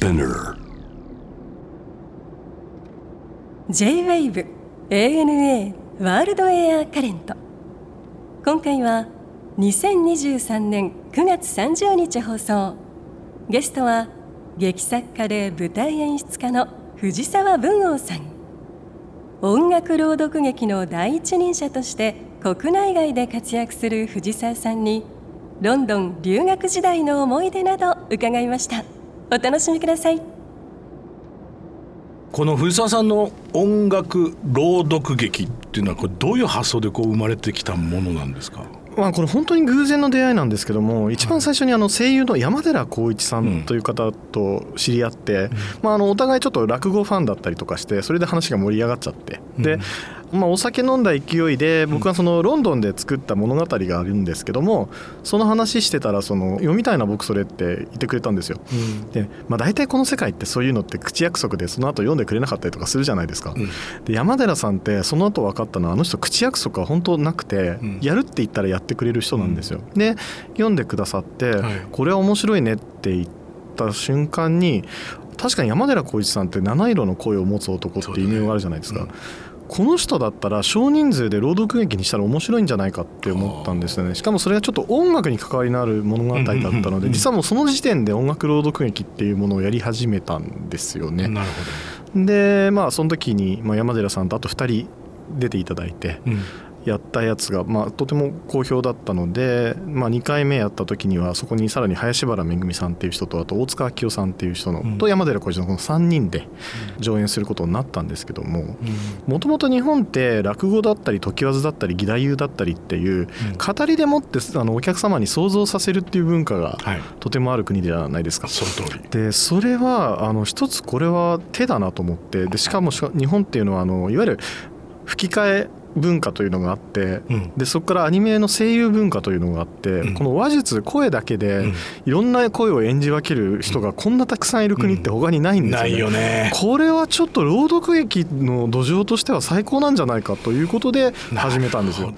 Spinner. J-WAVE ANA ワールドエアカレント今回は2023年9月30日放送。ゲストは劇作家で舞台演出家の藤沢文夫さん。音楽朗読劇の第一人者として国内外で活躍する藤沢さんにロンドン留学時代の思い出など伺いました。お楽しみください。この藤沢さんの音楽朗読劇っていうのはこれどういう発想でこう生まれてきたものなんですか？まあ、これ本当に偶然の出会いなんですけども一番最初にあの声優の山寺宏一さん。という方と知り合って、まあ、あのお互いちょっと落語ファンだったりとかしてそれで話が盛り上がっちゃってで、まあ、お酒飲んだ勢いで僕はそのロンドンで作った物語があるんですけどもその話してたらその読みたいな僕それって言ってくれたんですよ。で、まあ、大体この世界ってそういうのって口約束でその後読んでくれなかったりとかするじゃないですか。で山寺さんってその後分かったのはあの人口約束は本当なくて、やるって言ったらやってくれる人なんですよ。で読んでくださって、はいこれは面白いねって言った瞬間に確かに山寺宏一さんって七色の声を持つ男って異名があるじゃないですか。この人だったら少人数で朗読劇にしたら面白いんじゃないかって思ったんですよね。しかもそれがちょっと音楽に関わりのある物語だったので実はもうその時点で音楽朗読劇っていうものをやり始めたんですよね。なるほでまあその時に、まあ、山寺さんとあと2人出ていただいてど、うんやったやつが、まあ、とても好評だったので、まあ、2回目やった時にはそこにさらに林原めぐみさんっていう人とあと大塚明夫さんっていう人の、うん。と山寺浩一のこの3人で上演することになったんですけどももともと日本って落語だったり時技だったり義太夫だったりっていう語りでもってあのお客様に想像させるっていう文化がはい。とてもある国じゃないですか。その通り。でそれはあの一つこれは手だなと思ってでしかも日本っていうのはあのいわゆる吹き替え文化というのがあって、うん。でそこからアニメの声優文化というのがあって、うん。この話術声だけで、うん。いろんな声を演じ分ける人がこんなたくさんいる国って他にないんですよね。ないよね。これはちょっと朗読劇の土壌としては最高なんじゃないかということで始めたんですよ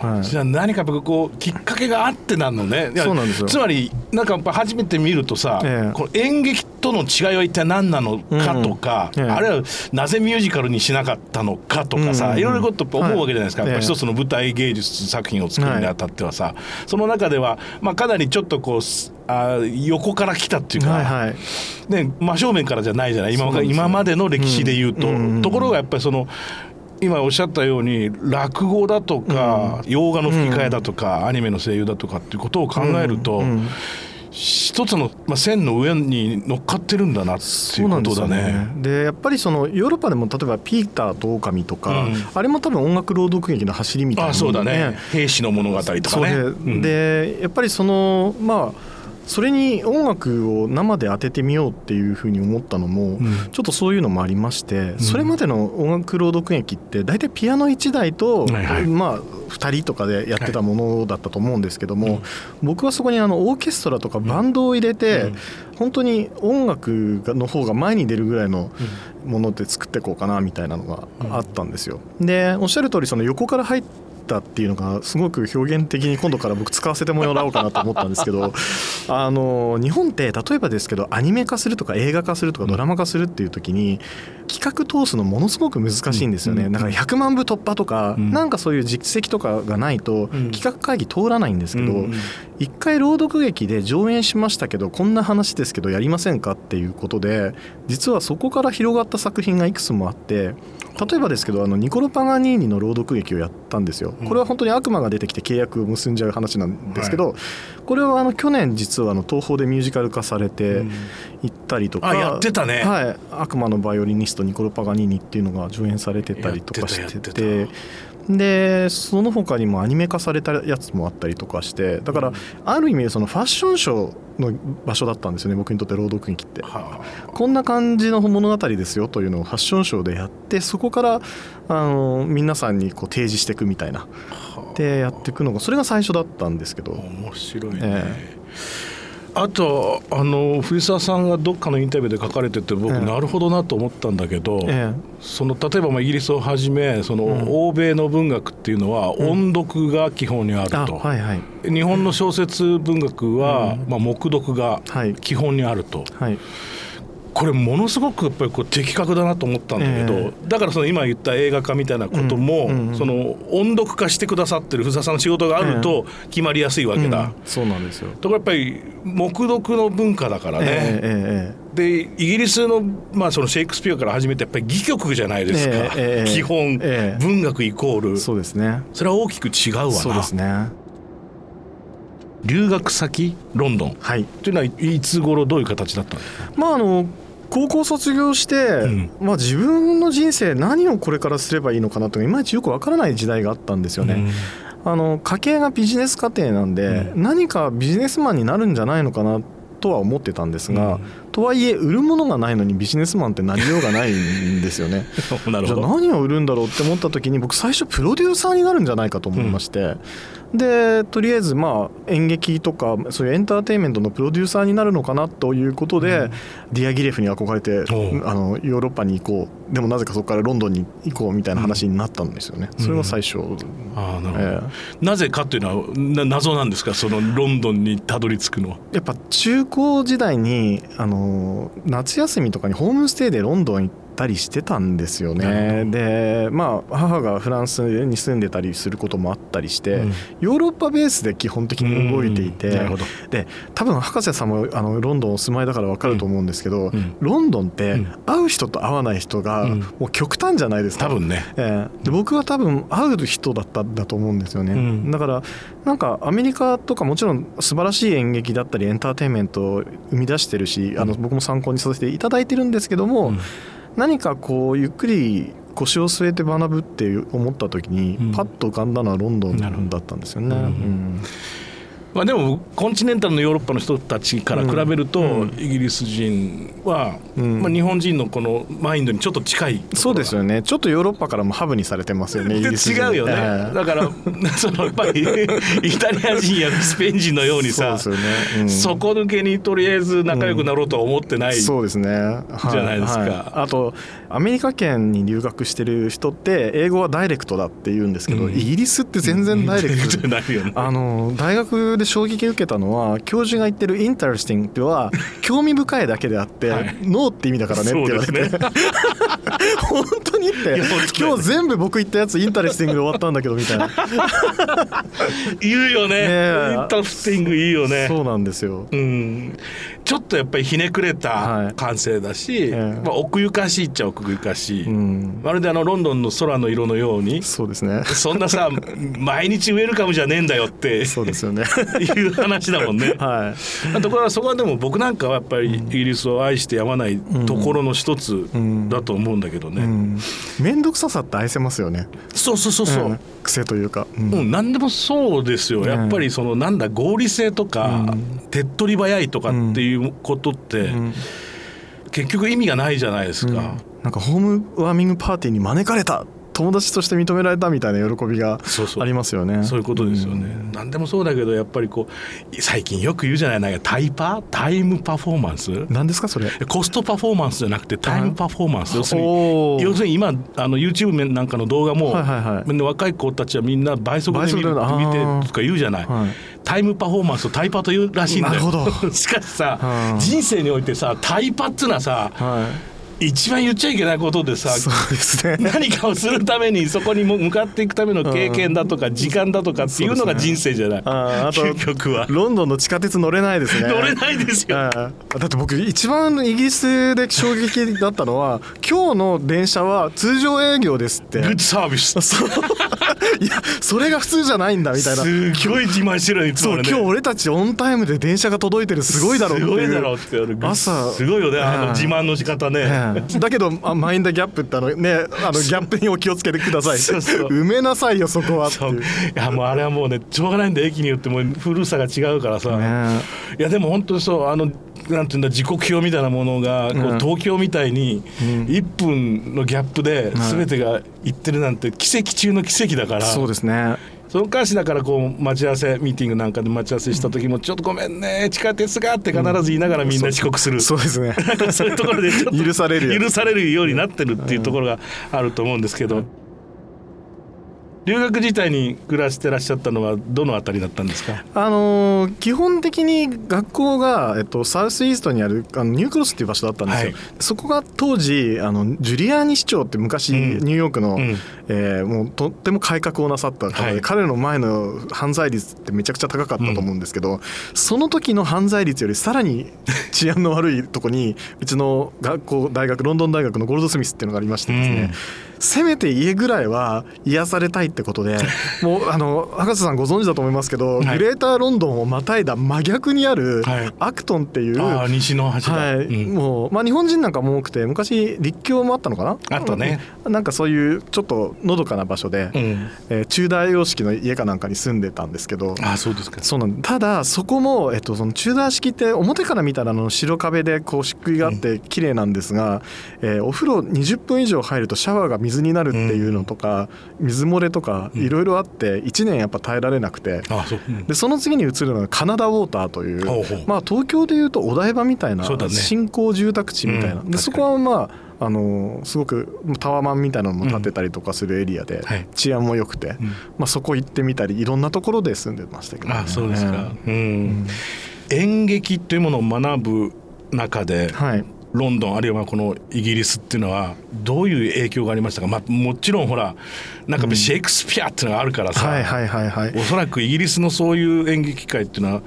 はい。じゃあ何かこうきっかけがあってなんのね。そうなんですよ。つまりなんかやっぱ初めて見るとさ、ええ。この演劇との違いは一体何なのかとか、うん。ええ。あるいはなぜミュージカルにしなかったのかとかさ、うん。いろいろこと思うわけじゃないですか、はい。やっぱ一つの舞台芸術作品を作るにあたってはさ、その中では、まあ、かなりちょっとこうすあ横から来たっていうか、はいはい。ね、真正面からじゃないじゃない。今そうなんですよ。今までの歴史で言うと、うんうん。ところがやっぱりその今おっしゃったように落語だとか、洋画の吹き替えだとか、アニメの声優だとかっていうことを考えると、一つの、まあ、線の上に乗っかってるんだなっていうことだね。でやっぱりそのヨーロッパでも例えば「ピーターと狼とか、うん。あれも多分音楽朗読劇の走りみたいなあそうだね。兵士の物語とかね。で,、うん。でやっぱりそのまあそれに音楽を生で当ててみようっていうふうに思ったのも、ん。ちょっとそういうのもありまして、それまでの音楽朗読劇って大体ピアノ1台と、はいはい。まあ2人とかでやってたものだったと思うんですけども、僕はそこにあのオーケストラとかバンドを入れて、本当に音楽の方が前に出るぐらいのもので作っていこうかなみたいなのがあったんですよ。でおっしゃる通りその横から入ったっていうのがすごく表現的に今度から僕使わせてもらおうかなと思ったんですけど あの日本って例えばですけどアニメ化するとか映画化するとかドラマ化するっていう時に企画通すのものすごく難しいんですよね。だから100万部突破とか、ん。なんかそういう実績とかがないとん。企画会議通らないんですけど、うん。一回朗読劇で上演しましたけどこんな話ですけどやりませんかっていうことで実はそこから広がった作品がいくつもあって例えばですけどあのニコロ・パガニーニの朗読劇をやったんですよ。これは本当に悪魔が出てきて契約を結んじゃう話なんですけど、これはあの去年実はあの東宝でミュージカル化されていったりとか、あやってたね。はい、悪魔のバイオリニストニコロ・パガニーニっていうのが上演されてたりとかしててでその他にもアニメ化されたやつもあったりとかしてだからある意味そのファッションショーの場所だったんですよね僕にとって朗読劇って。はこんな感じの物語ですよというのをファッションショーでやってそこからあの皆さんにこう提示していくみたいな。でやっていくのがそれが最初だったんですけど。あ面白いね。えあとあの藤沢さんがどっかのインタビューで書かれてて僕、ええ。なるほどなと思ったんだけど、えその例えばまあイギリスをはじめその、欧米の文学っていうのは音読が基本にあるあと、はいはい。日本の小説文学は、まあ、黙読がはい。基本にあると、はいこれものすごくやっぱりこう的確だなと思ったんだけど、えだからその今言った映画化みたいなことも、うんうんその音読化してくださってる藤沢さんの仕事があると決まりやすいわけだ。うんそうなんですよ。ところやっぱり黙読の文化だからね、えええでイギリスの,、まあそのシェイクスピアから始めてやっぱり戯曲じゃないですか、ええええ基本、ええ文学イコール。えそうですね。それは大きく違うわな。そうですね。留学先ロンドン。はい。というのはいつ頃どういう形だったの？まああの高校卒業して、ん。まあ自分の人生何をこれからすればいいのかなとかいまいちよくわからない時代があったんですよね。あの家系がビジネス家庭なんで、何かビジネスマンになるんじゃないのかなとは思ってたんですが、うん。とはいえ売るものがないのにビジネスマンってなりようがないんですよね。じゃあ何を売るんだろうって思った時に僕最初プロデューサーになるんじゃないかと思いまして、でとりあえずまあ演劇とかそういうエンターテインメントのプロデューサーになるのかなということで、ディアギレフに憧れてあのヨーロッパに行こう。でもなぜかそこからロンドンに行こうみたいな話になったんですよね。それが最初、ああなるほど、えなぜかっていうのはな謎なんですか？そのロンドンにたどり着くのは。えやっぱ中高時代にあの夏休みとかにホームステイでロンドン行ったりしてたんですよね。でまあ母がフランスに住んでたりすることもあったりして、うん。ヨーロッパベースで基本的に動いていて、うん。で多分博士さんもあのロンドンお住まいだから分かると思うんですけど、ん。ロンドンってうん。会う人と会わない人がうん。もう極端じゃないですか。多分ね。ええ。で僕は多分会う人だったんだと思うんですよね、うん。だからなんかアメリカとかもちろん素晴らしい演劇だったりエンターテインメントを生み出してるしあの僕も参考にさせていただいてるんですけども、うん何かこうゆっくり腰を据えて学ぶって思った時に、うん。パッと浮かんだのはロンドンだったんですよね。うんうんまあ、でもコンチネンタルのヨーロッパの人たちから比べると、うんイギリス人は、うんまあ、日本人のこのマインドにちょっと近いそうですよね。ちょっとヨーロッパからもハブにされてますよねイギリス人。違うよね、ええ。だから そのやっぱり イタリア人やスペイン人のようにさそうですよね、うん。底抜けにとりあえず仲良くなろうとは思ってない、そうですね、はい。じゃないですか。はい。あとアメリカ圏に留学してる人って英語はダイレクトだって言うんですけど、うん。イギリスって全然ダイレクト じゃないよね。あの大学で衝撃受けたのは教授が言ってる「interesting」っては興味深いだけであって、はい。 noって意味だからねって言われて、ね 本当にって。今日全部僕言ったやつ interesting で終わったんだけどみたいな。言うよね。ねえ。 interesting いいよね。そうなんですよ。うん、ちょっとやっぱりひねくれはいた感性だし、ええまあ、奥ゆかしいっちゃ奥ゆかしい、うん、まるであのロンドンの空の色のようにそうですね。そんなさ 毎日ウェルカムじゃねえんだよってそうですよね。いう話だもんね。はい。あとこれはそこはでも僕なんかはやっぱりイギリスを愛してやまないところの一つだと思うんだけどね。うん、面倒くささって愛せますよね。そうそうそうそう。ん癖というか。うんうん、何でもそうですよ、ねやっぱりそのなんだ合理性とか、うん手っ取り早いとかっていうことって、うん。結局意味がないじゃないですか。うん。なんかホームワーミングパーティーに招かれた友達として認められたみたいな喜びがありますよね。そういうことですよね、何でもそうだけどやっぱりこう最近よく言うじゃないなんかタイパタイムパフォーマンス？うん。何ですかそれ。コストパフォーマンスじゃなくてタイムパフォーマンス。要するに要するに今あの YouTube なんかの動画も、はいはいはい。若い子たちはみんな倍速で見てとか言うじゃない、はい。タイムパフォーマンスをタイパと言うらしいんだよ。なるほど。しかしさ、うん人生においてさタイパっつうのはさはい。一番言っちゃいけないことでさそうですね。何かをするためにそこにも向かっていくための経験だとか時間だとかっていうのが人生じゃない、あーあと究極は。ロンドンの地下鉄乗れないですね。乗れないですよ、ああだって僕一番イギリスで衝撃だったのは今日の電車は通常営業ですって。グッドサービスいやそれが普通じゃないんだみたいな。すごい自慢してるよいつもね。そう今日俺たちオンタイムで電車が届いてるすごいだろうってすごいだろうって朝。すごいよねあのええ。自慢の仕方ね、ええだけどあマインドギャップってあのねあのギャップにお気をつけてください。そうそう。埋めなさいよそこはってそう。いやもうあれはもうねしょうがないんだ駅によっても古さが違うからさ、ねいやでも本当にそうあのなんていうんだ時刻表みたいなものが、こううん東京みたいにうん。1分のギャップで全てがいってるなんて奇跡中の奇跡だから、そうですねその関しだからこう待ち合わせミーティングなんかで待ち合わせした時も「ちょっとごめんね地下鉄が」って必ず言いながらみんな遅刻する、そうですね。そういうところでちょっと許される許されるようになってるっていうところがあると思うんですけど。留学自体に暮らしてらっしゃったのはどのあたりだったんですか？あのー基本的に学校が、えっと、サウスイーストにあるあのニュークロスっていう場所だったんですよ、はい。そこが当時あのジュリアーニ市長って昔、うんニューヨークの、うん。えーもうとっても改革をなさった方で、はい。彼の前の犯罪率ってめちゃくちゃ高かったと思うんですけど、その時の犯罪率よりさらに治安の悪いとこにうちの学校大学ロンドン大学のゴールドスミスっていうのがありましてですね、せめて家ぐらいは癒されたいってことで もうあの博士さんご存知だと思いますけど、はい。グレーターロンドンをまたいだ真逆にあるはい。アクトンっていう、ああ西の端だ、はい。うん。もうまあ、日本人なんかも多くて昔立教もあったのかな？あったね。なんかそういうちょっとのどかな場所で、うん。えー中大様式の家かなんかに住んでたんですけどああそうですか。そうなんただそこも、えっと、そのチューダー式って表から見たらあの白壁でこう漆喰があって綺麗なんですが、えーお風呂20分以上入るとシャワーが水になるっていうのとか、水漏れとかうん。いろいろあって1年やっぱ耐えられなくて。でその次に移るのがカナダウォーターというまあ、東京でいうとお台場みたいな新興住宅地みたいな、うん。でそこはまああのすごくタワマンみたいなのも建てたりとかするエリアで、はい。治安も良くて、うん。まあ、そこ行ってみたりいろんなところで住んでましたけど、ね、ああそうですか、うん。うん。演劇っていうものを学ぶ中ではいロンドンあるいはこのイギリスっていうのはどういう影響がありましたか、まあ、もちろんほらなんかシェイクスピアっていうのがあるからさ、はいはいはいはい。おそらくイギリスのそういう演劇界っていうのは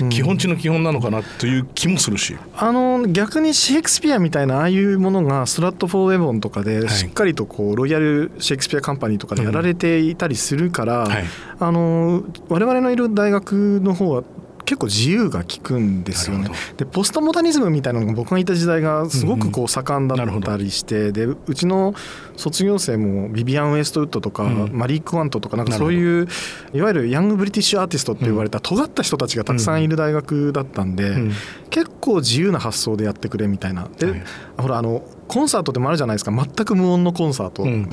うん。基本中の基本なのかなという気もするし、あの逆にシェイクスピアみたいなああいうものがストラット・フォー・ウェボンとかでい。しっかりとこうロイヤル・シェイクスピア・カンパニーとかでやられていたりするから、はい。あの我々のいる大学の方は結構自由が利くんですよね。でポストモダニズムみたいなのが僕がいた時代がすごくこう盛んだったりして、でうちの卒業生もビビアン・ウェストウッドとか、うん。マリー・クワントとかなんかそういういわゆるヤング・ブリティッシュ・アーティストって言われた尖った人たちがたくさんいる大学だったんで、うん。結構自由な発想でやってくれみたいな。で、はい。ほらあのコンサートでもあるじゃないですか。全く無音のコンサート。うん。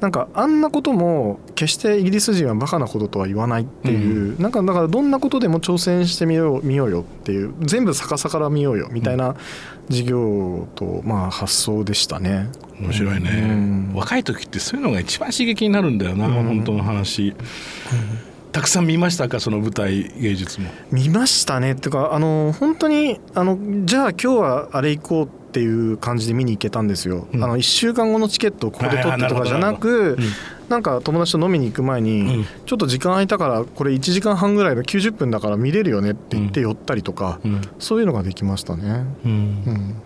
なんかあんなことも決してイギリス人はバカなこととは言わないっていう、なんかだからどんなことでも挑戦してみよう見ようよっていう。全部逆さから見ようよみたいな授業とまあ発想でしたね。面白いね、うん。若い時ってそういうのが一番刺激になるんだよな、うん。本当の話、たくさん見ましたかその舞台芸術も？見ましたね。っていうかあの本当にあのじゃあ今日はあれ行こうっていう感じで見に行けたんですよ。うん。あの1週間後のチケットをここで取ってとかじゃなくうん。なんか友達と飲みに行く前に、うん。ちょっと時間空いたからこれ1時間半ぐらいの90分だから見れるよねって言って寄ったりとか、うん。そういうのができましたね。うん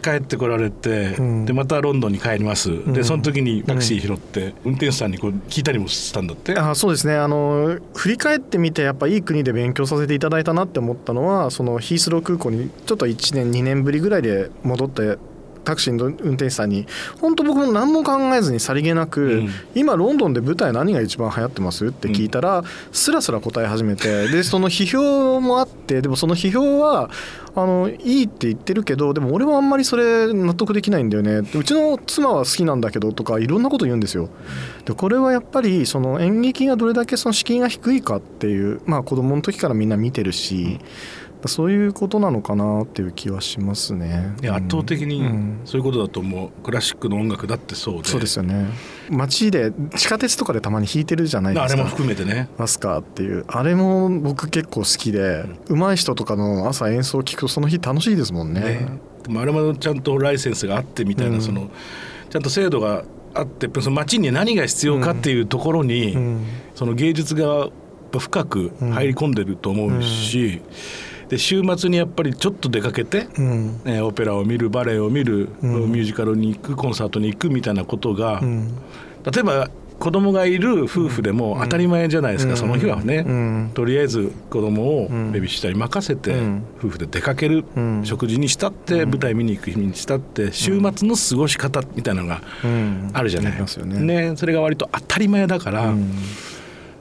帰ってこられて、うん。でまたロンドンに帰ります、ん。でその時にタクシー拾って、運転手さんにこう聞いたりもしたんだって？あそうですね。あの振り返ってみてやっぱいい国で勉強させていただいたなって思ったのはそのヒースロー空港にちょっと1年2年ぶりぐらいで戻ってタクシーの運転手さんに本当僕も何も考えずにさりげなく、うん。今ロンドンで舞台何が一番流行ってますって聞いたら、スラスラ答え始めてでその批評もあってでもその批評はあのいいって言ってるけどでも俺はあんまりそれ納得できないんだよね。うちの妻は好きなんだけどとかいろんなこと言うんですよ。でこれはやっぱりその演劇がどれだけその敷居が低いかっていうまあ子供の時からみんな見てるし、そういうことなのかなっていう気はしますね。いや圧倒的にうん。そういうことだと思う。クラシックの音楽だってそうで。そうですよね。街で地下鉄とかでたまに弾いてるじゃないですか。あれも含めてね。マスカーっていう。あれも僕結構好きで、上手い人とかの朝演奏を聴くとその日楽しいですもんね。ね。でもあれもちゃんとライセンスがあってみたいな、うん。そのちゃんと制度があってその街に何が必要かっていうところに、うん。その芸術が深く入り込んでると思うし、で週末にやっぱりちょっと出かけて、うん。えーオペラを見るバレエを見る、うん。ミュージカルに行くコンサートに行くみたいなことが、うん。例えば子供がいる夫婦でも当たり前じゃないですか、うん。その日はね、うん。とりあえず子供をうん。ベビーシッターに任せて、うん。夫婦で出かける、うん。食事にしたって、舞台見に行く日にしたって週末の過ごし方みたいなのがうん。あるじゃない、ありますよねそれが割と当たり前だから、うん。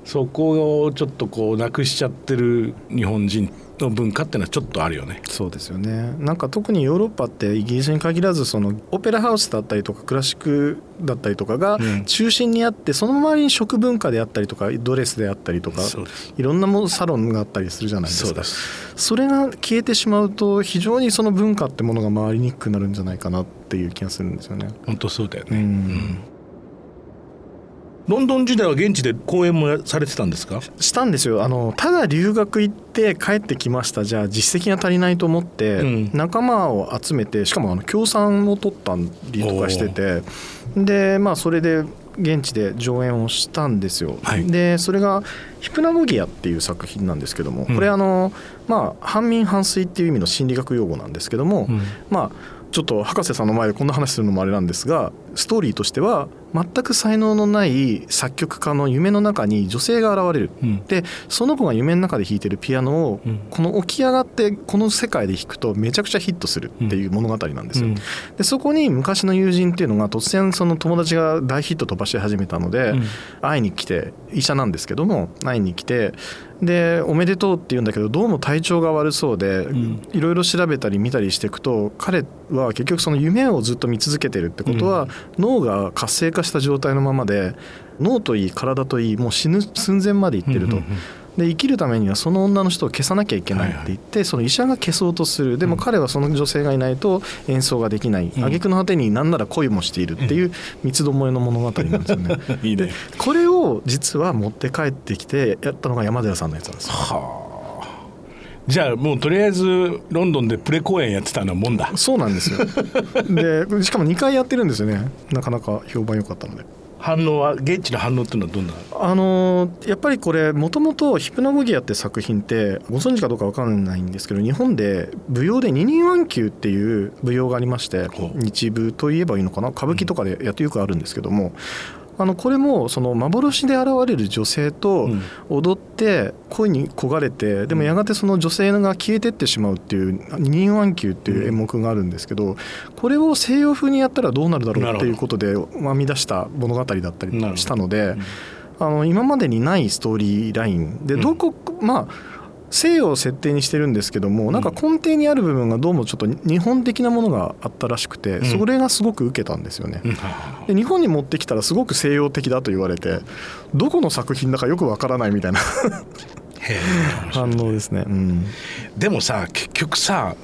そこをちょっとこうなくしちゃってる日本人の文化っていうのはちょっとあるよね。そうですよね。なんか特にヨーロッパってイギリスに限らずそのオペラハウスだったりとかクラシックだったりとかがうん。中心にあって、その周りに食文化であったりとかドレスであったりとかいろんなものサロンがあったりするじゃないですか。それが消えてしまうと非常にその文化ってものが回りにくくなるんじゃないかなっていう気がするんですよね。本当そうだよね。うんロンドン時代は現地で講演もされてたんですか？したんですよ。あのただ留学行って帰ってきました。じゃあ実績が足りないと思って、うん。仲間を集めてしかもあの協賛を取ったりとかしててでまあそれで現地で上演をしたんですよ、はい。でそれが「ヒプナゴギア」っていう作品なんですけどもうん。これあの、まあ反民反水っていう意味の心理学用語なんですけども、うん。まあちょっと博士さんの前でこんな話するのもあれなんですがストーリーとしては全く才能のない作曲家の夢の中に女性が現れる、うん。でその子が夢の中で弾いてるピアノを、うん。この起き上がってこの世界で弾くとめちゃくちゃヒットするっていう物語なんですよ。うん。でそこに昔の友人っていうのが突然その友達が大ヒット飛ばし始めたので、うん。会いに来て医者なんですけども会いに来てでおめでとうって言うんだけどどうも体調が悪そうで、ん。いろいろ調べたり見たりしていくと彼は結局その夢をずっと見続けてるってことは、脳が活性化した状態のままで脳といい体といいもう死ぬ寸前までいってると。うんうんうんで生きるためにはその女の人を消さなきゃいけないって言って、その医者が消そうとする。でも彼はその女性がいないと演奏ができない、うん。挙句の果てに何なら恋もしているっていう三つどもえの物語なんですよね。いいね。これを実は持って帰ってきてやったのが山寺さんのやつなんですよ。はあ。じゃあもうとりあえずロンドンでプレ公演やってたのもんだ。そうなんですよ。でしかも2回やってるんですよね。なかなか評判良かったので。反応は現地の反応っていうのはどんな？あのーやっぱりこれもともと「ヒプナゴギア」って作品ってご存知かどうかわかんないんですけど日本で舞踊で二人腕球っていう舞踊がありまして日舞といえばいいのかな？歌舞伎とかでやってよくあるんですけどもあのこれもその幻で現れる女性とうん。踊って恋に焦がれてでもやがてその女性が消えてってしまうっていう二人腕球っていう演目があるんですけどこれを西洋風にやったらどうなるだろうっていうことで編み出した物語だったりしたので。あの今までにないストーリーラインでうん。どこ、まあ西洋を設定にしてるんですけどもなんか根底にある部分がどうもちょっと日本的なものがあったらしくてん。それがすごく受けたんですよね。うん。で日本に持ってきたらすごく西洋的だと言われてどこの作品だかよくわからないみたいな。反応ですね。うん。でもさ結局さ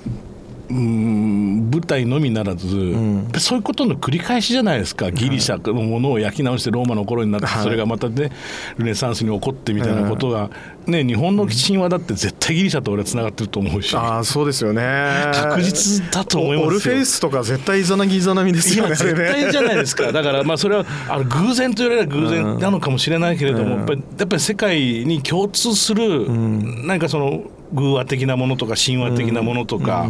うーん舞台のみならず、ん。そういうことの繰り返しじゃないですか。ギリシャのものを焼き直してローマの頃になって、はい。それがまたねルネサンスに起こってみたいなことが、ね、日本の神話だって絶対ギリシャと俺はつながってると思うし。ああそうですよね。確実だと思いますよ。オルフェウスとか絶対イザナギイザナミですいよね。や絶対じゃないですか。だからまあそれはあの偶然と言われれば偶然。なのかもしれないけれども、うんやっぱりやっぱり世界に共通する、なんかその偶話的なものとか神話的なものとか、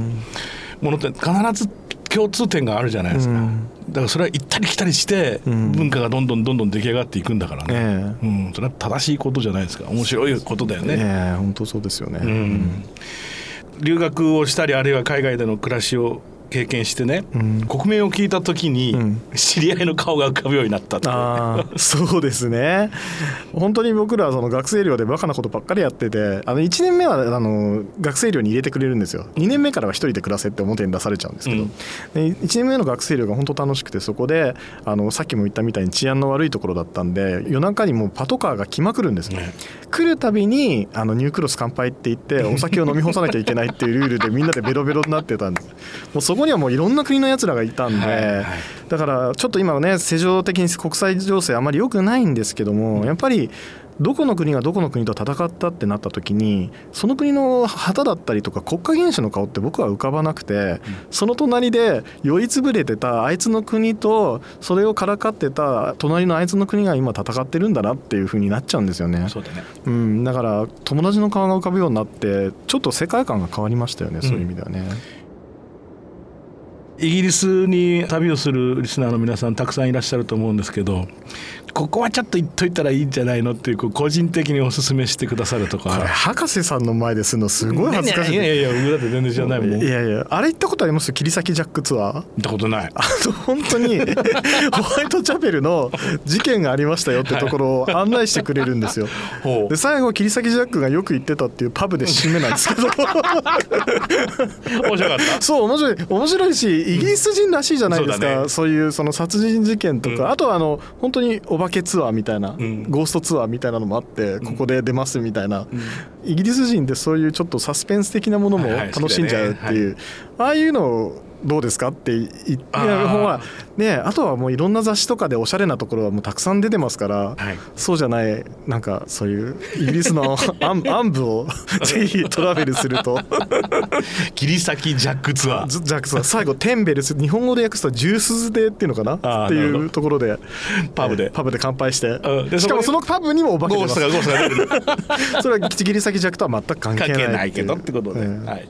ものって必ず共通点があるじゃないですか、うん。だからそれは行ったり来たりしてん。文化がどんどんどんどん出来上がっていくんだからね、えうん、それは正しいことじゃないですか。面白いことだよね。えええ本当そうですよね。うん。留学をしたりあるいは海外での暮らしを経験してね、ん。国名を聞いた時にうん。知り合いの顔が浮かぶようになったってああそうですね。本当に僕らはその学生寮でバカなことばっかりやっててあの1年目はあの学生寮に入れてくれるんですよ。2年目からは1人で暮らせって表に出されちゃうんですけど、うん。で1年目の学生寮が本当楽しくてそこであのさっきも言ったみたいに治安の悪いところだったんで夜中にもうパトカーが来まくるんですよ、ね。来るたびにあのニュークロス乾杯って言ってお酒を飲み干さなきゃいけないっていうルールでみんなでベロベロになってたんです。もうそこにはもういろんな国のやつらがいたんで、はいはい。だからちょっと今はね世情的に国際情勢あまり良くないんですけどもやっぱりどこの国がどこの国と戦ったってなった時にその国の旗だったりとか国家元首の顔って僕は浮かばなくて、その隣で酔いつぶれてたあいつの国とそれをからかってた隣のあいつの国が今戦ってるんだなっていう風になっちゃうんですよね。そうだね。うん、だから友達の顔が浮かぶようになってちょっと世界観が変わりましたよね、そういう意味ではね。イギリスに旅をするリスナーの皆さんたくさんいらっしゃると思うんですけどここはちょっと言っといたらいいんじゃないのっていうこう個人的にお勧めしてくださるとかこれ博士さんの前でするのすごい恥ずかしい。いやいやいや僕だって全然知らないもん。行いやいやあれ行ったことあります？切り裂きジャックツアー。ったことない。あの本当に ホワイトチャペルの事件がありましたよってところを案内してくれるんですよ。ほう。で最後切り裂きジャックがよく行ってたっていうパブで締めなんですけど。面白かった。そう面白い面白いしイギリス人らしいじゃないですか、そうだね。そういうその殺人事件とか、うん。あとはあの本当にお化けツアーみたいな、ん。ゴーストツアーみたいなのもあってここで出ますみたいな、イギリス人ってそういうちょっとサスペンス的なものも楽しんじゃうっていう、ああいうのどうですかって言ってる方はであとはもういろんな雑誌とかでおしゃれなところはもうたくさん出てますから、はい、そうじゃないなんかそういうイギリスの 暗暗部を ぜひトラベルすると。切り裂きジャックツアー。ジャックツアー。最後テンベルス日本語で訳すとジュースでっていうのかな？っていうところで。パブで、パブで乾杯して、うん、しかもそのパブにもお化けてます。それは切り裂きジャックとは全く関係ないけどってことで、はい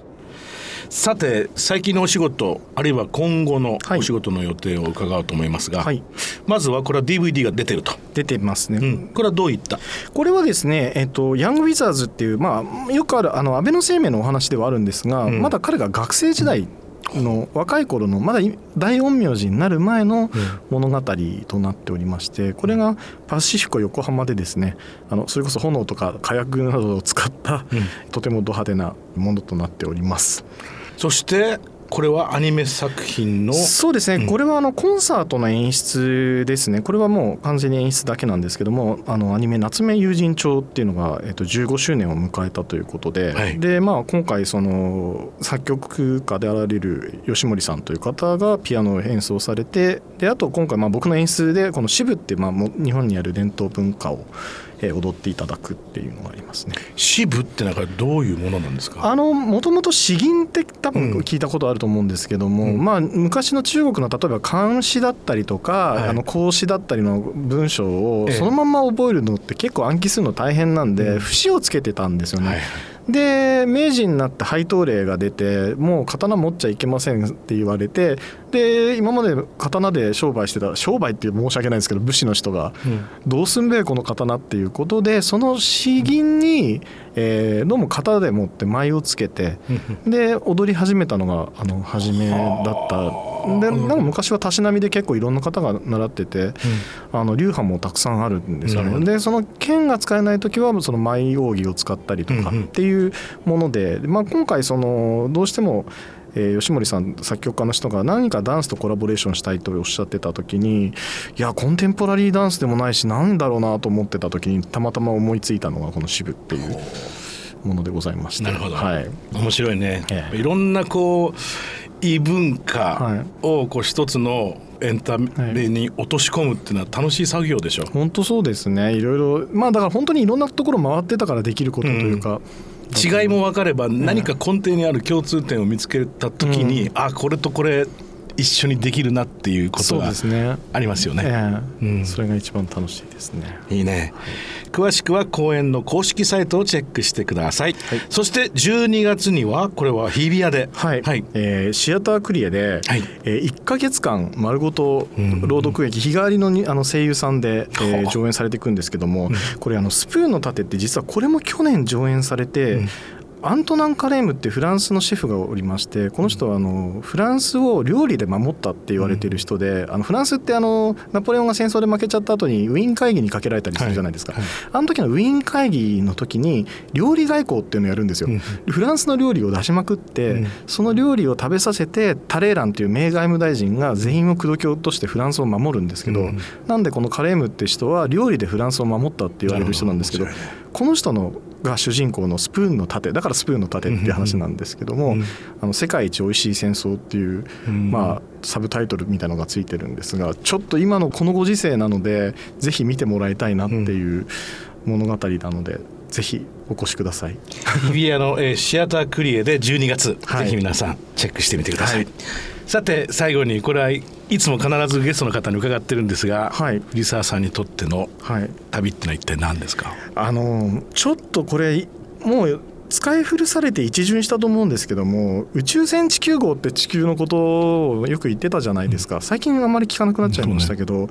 さて最近のお仕事あるいは今後のお仕事の予定を伺うと思いますが、はい、まずはこれは DVD が出てると。出てますね、うん、これはどういった？これはですね、えっと、ヤング・ウィザーズっていう、まあ、よくあるあの安倍の生命のお話ではあるんですが、うん、まだ彼が学生時代、の若い頃のまだ大陰陽師になる前の物語となっておりましてこれがパシフィコ横浜でですねあのそれこそ炎とか火薬などを使ったとてもド派手なものとなっております。そしてこれはアニメ作品のそうですね、うん、これはあのコンサートの演出ですね。これはもう完全に演出だけなんですけどもあのアニメ「夏目友人帳」っていうのが、えっと、15周年を迎えたということではい、でまあ、今回その作曲家であられる吉森さんという方がピアノを演奏されてであと今回まあ僕の演出でこの支部ってまあ日本にある伝統文化をえー、踊っていただくっていうのがありますね。支部ってなんかどういうものなんですか？あのもともと詩吟って多分聞いたことあると思うんですけども、うん、まあ、昔の中国の例えば漢詩だったりとか、はい、あの孔詩だったりの文章をそのまま覚えるのって結構暗記するの大変なんで、節をつけてたんですよね。はいで明治になって配当令が出てもう刀持っちゃいけませんって言われてで今まで刀で商売してた商売って申し訳ないんですけど武士の人が、どうすんべえこの刀っていうことでその詩吟に、えー、どうも型でもって舞をつけてで踊り始めたのがあの初めだったでなんか昔はたしなみで結構いろんな方が習ってて、あの流派もたくさんあるんですよね。でその剣が使えない時はその舞扇を使ったりとかっていうもので、まあ、今回そのどうしてもえー、吉森さん作曲家の人が何かダンスとコラボレーションしたいとおっしゃってた時にいやコンテンポラリーダンスでもないしなんだろうなと思ってた時にたまたま思いついたのがこの「渋」っていうものでございまして。なるほど、はい、面白いね、ええ、いろんなこう異文化をこう一つのエンタメに落とし込むっていうのは楽しい作業でしょ、はい、本当そうですね。いろいろ。まあだから本当にいろんなところ回ってたからできることというか、うん。違いも分かれば何か根底にある共通点を見つけた時に、うん、あこれとこれ一緒にできるなっていうことがありますよね。ねえ。ーうん、それが一番楽しいですね。いいね。詳しくは公演の公式サイトをチェックしてください。はい、そして12月にはこれは日比谷で、はい、はい、えー、シアタークリエで、はい、えー、1か月間丸ごと朗読劇、日替わりのあの声優さんで、えー、上演されていくんですけども、これあのスプーンの盾って実はこれも去年上演されて、うんアントナン・カレームってフランスのシェフがおりましてこの人はあのフランスを料理で守ったって言われている人で、あのフランスってあのナポレオンが戦争で負けちゃった後にウィーン会議にかけられたりするじゃないですか、はい。はい、あの時のウィーン会議の時に料理外交っていうのをやるんですよ、フランスの料理を出しまくって、その料理を食べさせてタレーランという名外務大臣が全員を口説き落としてフランスを守るんですけど、なんでこのカレームって人は料理でフランスを守ったって言われる人なんですけどこの人のが主人公のスプーンの盾だからスプーンの盾っていう話なんですけども「あの世界一おいしい戦争」っていう、まあ、サブタイトルみたいのがついてるんですがちょっと今のこのご時世なのでぜひ見てもらいたいなっていう物語なので。ぜひお越しください。日比谷の、えー、シアタークリエで12月、はい、ぜひ皆さんチェックしてみてください、はい、さて最後にこれはいつも必ずゲストの方に伺ってるんですが、はい、藤沢さんにとっての旅ってのは一体何ですか、あのちょっとこれもう使い古されて一巡したと思うんですけども宇宙船地球号って地球のことをよく言ってたじゃないですか。最近あんまり聞かなくなっちゃいましたけど、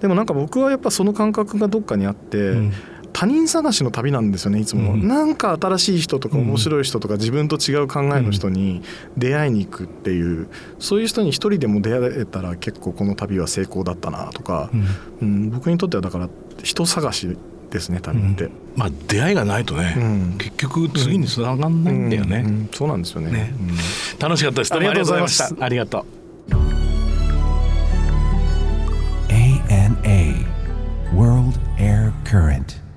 でもなんか僕はやっぱその感覚がどっかにあって、うん他人探しの旅なんですよねいつも、うん、なんか新しい人とか面白い人とか自分と違う考えの人に出会いに行くっていうそういう人に一人でも出会えたら結構この旅は成功だったなとか、うん、うん、僕にとってはだから人探しですね旅って、うん、まあ出会いがないとね、うん、結局次につながんないんだよね、うん、そうなんですよね、ね、楽しかったです。ありがとうございました。ありがとう ANA World Air Current